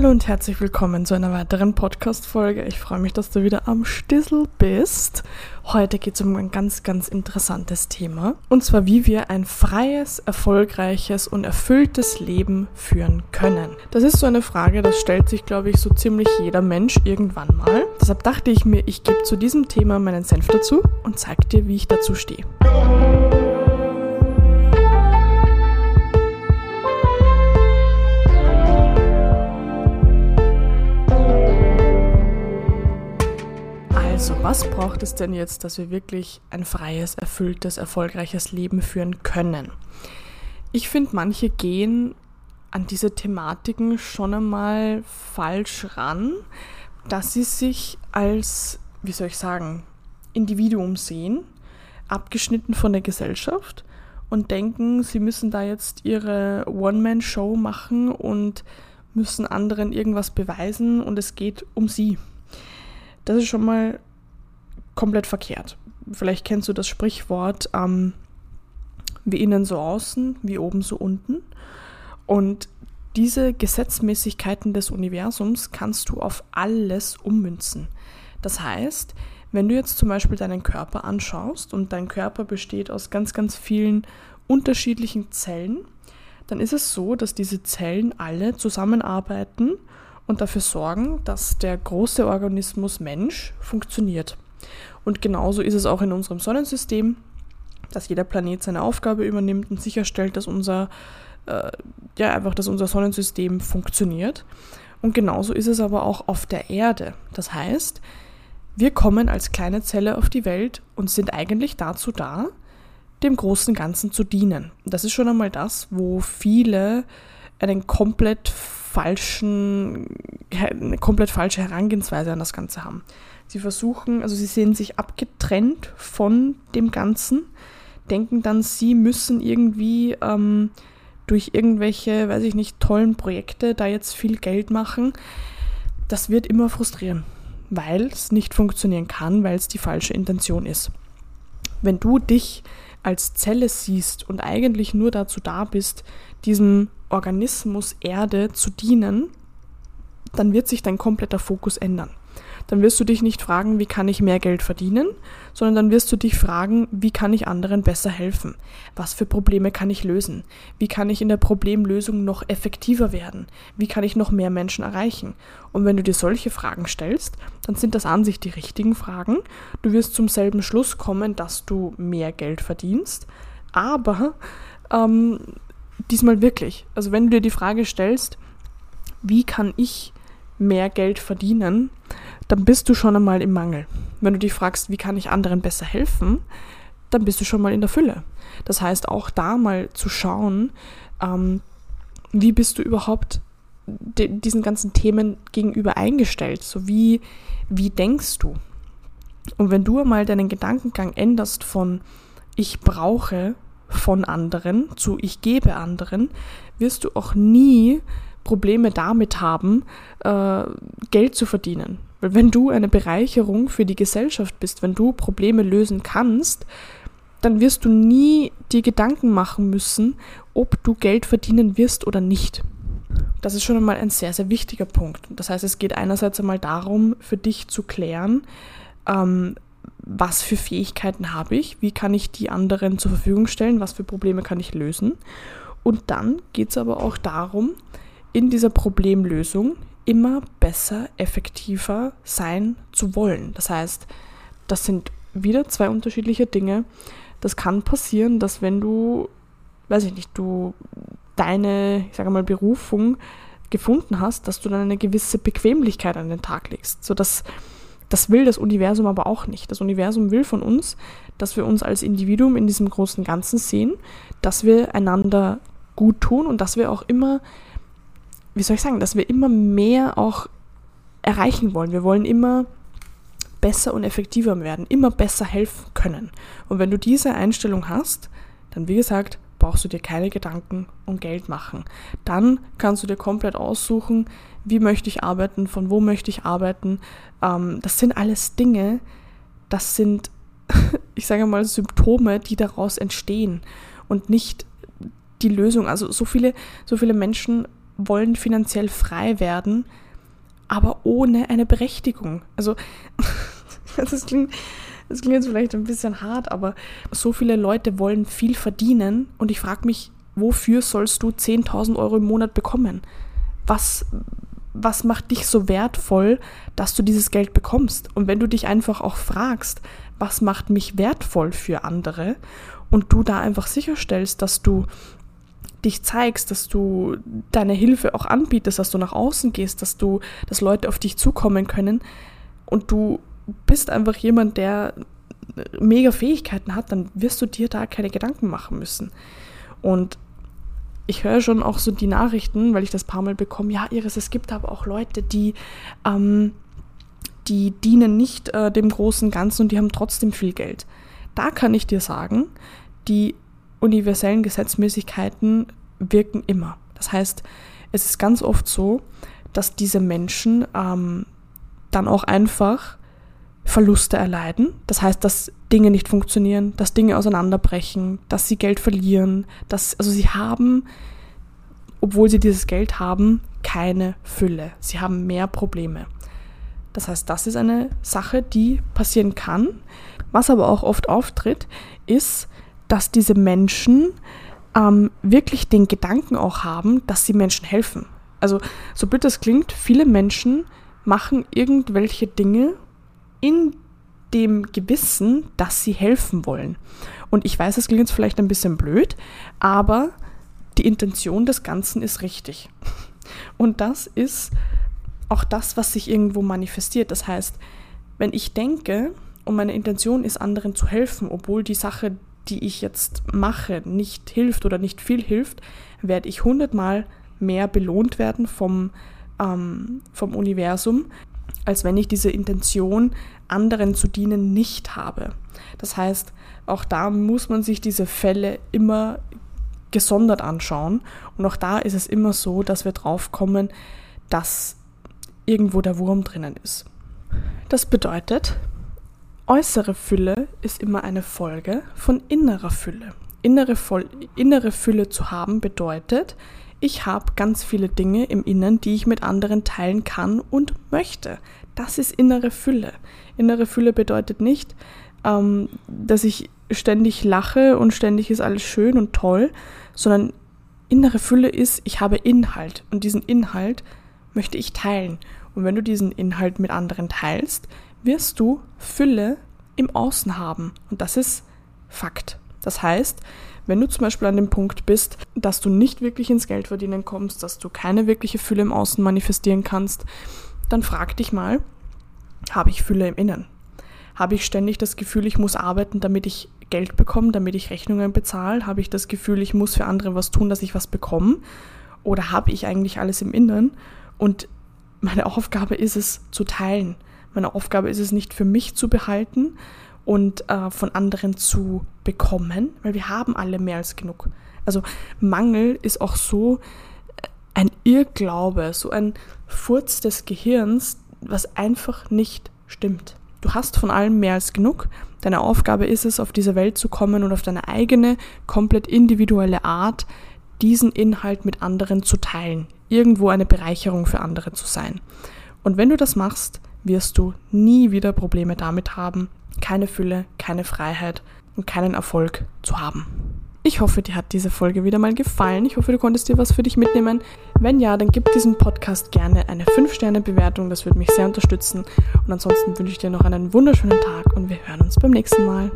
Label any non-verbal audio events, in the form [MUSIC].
Hallo und herzlich willkommen zu einer weiteren Podcast-Folge. Ich freue mich, dass du wieder am Stissel bist. Heute geht es um ein ganz, ganz interessantes Thema. Und zwar, wie wir ein freies, erfolgreiches und erfülltes Leben führen können. Das ist so eine Frage, das stellt sich, glaube ich, so ziemlich jeder Mensch irgendwann mal. Deshalb dachte ich mir, ich gebe zu diesem Thema meinen Senf dazu und zeige dir, wie ich dazu stehe. Was braucht es denn jetzt, dass wir wirklich ein freies, erfülltes, erfolgreiches Leben führen können? Ich finde, manche gehen an diese Thematiken schon einmal falsch ran, dass sie sich als, wie soll ich sagen, Individuum sehen, abgeschnitten von der Gesellschaft und denken, sie müssen da jetzt ihre One-Man-Show machen und müssen anderen irgendwas beweisen und es geht um sie. Das ist schon mal komplett verkehrt. Vielleicht kennst du das Sprichwort, ähm, wie innen so außen, wie oben so unten. Und diese Gesetzmäßigkeiten des Universums kannst du auf alles ummünzen. Das heißt, wenn du jetzt zum Beispiel deinen Körper anschaust und dein Körper besteht aus ganz, ganz vielen unterschiedlichen Zellen, dann ist es so, dass diese Zellen alle zusammenarbeiten und dafür sorgen, dass der große Organismus Mensch funktioniert. Und genauso ist es auch in unserem Sonnensystem, dass jeder Planet seine Aufgabe übernimmt und sicherstellt, dass unser, äh, ja, einfach, dass unser Sonnensystem funktioniert. Und genauso ist es aber auch auf der Erde. Das heißt, wir kommen als kleine Zelle auf die Welt und sind eigentlich dazu da, dem großen Ganzen zu dienen. Das ist schon einmal das, wo viele einen komplett falschen, eine komplett falsche Herangehensweise an das Ganze haben. Sie versuchen, also sie sehen sich abgetrennt von dem Ganzen, denken dann, sie müssen irgendwie ähm, durch irgendwelche, weiß ich nicht, tollen Projekte da jetzt viel Geld machen. Das wird immer frustrieren, weil es nicht funktionieren kann, weil es die falsche Intention ist. Wenn du dich als Zelle siehst und eigentlich nur dazu da bist, diesem Organismus Erde zu dienen, dann wird sich dein kompletter Fokus ändern dann wirst du dich nicht fragen, wie kann ich mehr Geld verdienen, sondern dann wirst du dich fragen, wie kann ich anderen besser helfen? Was für Probleme kann ich lösen? Wie kann ich in der Problemlösung noch effektiver werden? Wie kann ich noch mehr Menschen erreichen? Und wenn du dir solche Fragen stellst, dann sind das an sich die richtigen Fragen. Du wirst zum selben Schluss kommen, dass du mehr Geld verdienst, aber ähm, diesmal wirklich. Also wenn du dir die Frage stellst, wie kann ich mehr Geld verdienen, dann bist du schon einmal im Mangel. Wenn du dich fragst, wie kann ich anderen besser helfen, dann bist du schon mal in der Fülle. Das heißt, auch da mal zu schauen, ähm, wie bist du überhaupt diesen ganzen Themen gegenüber eingestellt? So wie, wie denkst du? Und wenn du mal deinen Gedankengang änderst von ich brauche von anderen zu ich gebe anderen, wirst du auch nie Probleme damit haben, äh, Geld zu verdienen. Weil wenn du eine Bereicherung für die Gesellschaft bist, wenn du Probleme lösen kannst, dann wirst du nie die Gedanken machen müssen, ob du Geld verdienen wirst oder nicht. Das ist schon einmal ein sehr, sehr wichtiger Punkt. Das heißt, es geht einerseits einmal darum, für dich zu klären, ähm, was für Fähigkeiten habe ich, wie kann ich die anderen zur Verfügung stellen, was für Probleme kann ich lösen. Und dann geht es aber auch darum, in dieser Problemlösung immer besser, effektiver sein zu wollen. Das heißt, das sind wieder zwei unterschiedliche Dinge. Das kann passieren, dass wenn du, weiß ich nicht, du deine, ich sage mal, Berufung gefunden hast, dass du dann eine gewisse Bequemlichkeit an den Tag legst. So dass das will das Universum aber auch nicht. Das Universum will von uns, dass wir uns als Individuum in diesem großen Ganzen sehen, dass wir einander gut tun und dass wir auch immer wie soll ich sagen, dass wir immer mehr auch erreichen wollen. Wir wollen immer besser und effektiver werden, immer besser helfen können. Und wenn du diese Einstellung hast, dann wie gesagt, brauchst du dir keine Gedanken um Geld machen. Dann kannst du dir komplett aussuchen, wie möchte ich arbeiten, von wo möchte ich arbeiten. Ähm, das sind alles Dinge, das sind, [LAUGHS] ich sage mal, Symptome, die daraus entstehen und nicht die Lösung. Also so viele, so viele Menschen wollen finanziell frei werden, aber ohne eine Berechtigung. Also, [LAUGHS] das klingt, das klingt jetzt vielleicht ein bisschen hart, aber so viele Leute wollen viel verdienen und ich frage mich, wofür sollst du 10.000 Euro im Monat bekommen? Was, was macht dich so wertvoll, dass du dieses Geld bekommst? Und wenn du dich einfach auch fragst, was macht mich wertvoll für andere und du da einfach sicherstellst, dass du dich zeigst, dass du deine Hilfe auch anbietest, dass du nach außen gehst, dass du, dass Leute auf dich zukommen können und du bist einfach jemand, der mega Fähigkeiten hat, dann wirst du dir da keine Gedanken machen müssen. Und ich höre schon auch so die Nachrichten, weil ich das paar Mal bekomme, ja, Iris, es gibt aber auch Leute, die, ähm, die dienen nicht äh, dem großen Ganzen und die haben trotzdem viel Geld. Da kann ich dir sagen, die universellen Gesetzmäßigkeiten wirken immer. Das heißt, es ist ganz oft so, dass diese Menschen ähm, dann auch einfach Verluste erleiden. Das heißt, dass Dinge nicht funktionieren, dass Dinge auseinanderbrechen, dass sie Geld verlieren, dass, also sie haben, obwohl sie dieses Geld haben, keine Fülle. Sie haben mehr Probleme. Das heißt, das ist eine Sache, die passieren kann. Was aber auch oft auftritt, ist, dass diese Menschen ähm, wirklich den Gedanken auch haben, dass sie Menschen helfen. Also, so blöd das klingt, viele Menschen machen irgendwelche Dinge, in dem Gewissen, dass sie helfen wollen. Und ich weiß, es klingt jetzt vielleicht ein bisschen blöd, aber die Intention des Ganzen ist richtig. Und das ist auch das, was sich irgendwo manifestiert. Das heißt, wenn ich denke und meine Intention ist, anderen zu helfen, obwohl die Sache, die ich jetzt mache, nicht hilft oder nicht viel hilft, werde ich hundertmal mehr belohnt werden vom, ähm, vom Universum, als wenn ich diese Intention, anderen zu dienen, nicht habe. Das heißt, auch da muss man sich diese Fälle immer gesondert anschauen. Und auch da ist es immer so, dass wir drauf kommen, dass irgendwo der Wurm drinnen ist. Das bedeutet, äußere Fülle ist immer eine Folge von innerer Fülle. Innere, Voll innere Fülle zu haben bedeutet, ich habe ganz viele Dinge im Inneren, die ich mit anderen teilen kann und möchte. Das ist innere Fülle. Innere Fülle bedeutet nicht, ähm, dass ich ständig lache und ständig ist alles schön und toll, sondern innere Fülle ist, ich habe Inhalt und diesen Inhalt möchte ich teilen. Und wenn du diesen Inhalt mit anderen teilst, wirst du Fülle im Außen haben. Und das ist Fakt. Das heißt, wenn du zum Beispiel an dem Punkt bist, dass du nicht wirklich ins Geld verdienen kommst, dass du keine wirkliche Fülle im Außen manifestieren kannst, dann frag dich mal, habe ich Fülle im Innen? Habe ich ständig das Gefühl, ich muss arbeiten, damit ich Geld bekomme, damit ich Rechnungen bezahle? Habe ich das Gefühl, ich muss für andere was tun, dass ich was bekomme? Oder habe ich eigentlich alles im Inneren? Und meine Aufgabe ist es zu teilen. Meine Aufgabe ist es nicht für mich zu behalten und äh, von anderen zu bekommen, weil wir haben alle mehr als genug. Also Mangel ist auch so äh, ein Irrglaube, so ein Furz des Gehirns, was einfach nicht stimmt. Du hast von allem mehr als genug. Deine Aufgabe ist es, auf diese Welt zu kommen und auf deine eigene, komplett individuelle Art diesen Inhalt mit anderen zu teilen. Irgendwo eine Bereicherung für andere zu sein. Und wenn du das machst, wirst du nie wieder Probleme damit haben, keine Fülle, keine Freiheit und keinen Erfolg zu haben. Ich hoffe, dir hat diese Folge wieder mal gefallen. Ich hoffe, du konntest dir was für dich mitnehmen. Wenn ja, dann gib diesem Podcast gerne eine 5-Sterne-Bewertung. Das würde mich sehr unterstützen. Und ansonsten wünsche ich dir noch einen wunderschönen Tag und wir hören uns beim nächsten Mal.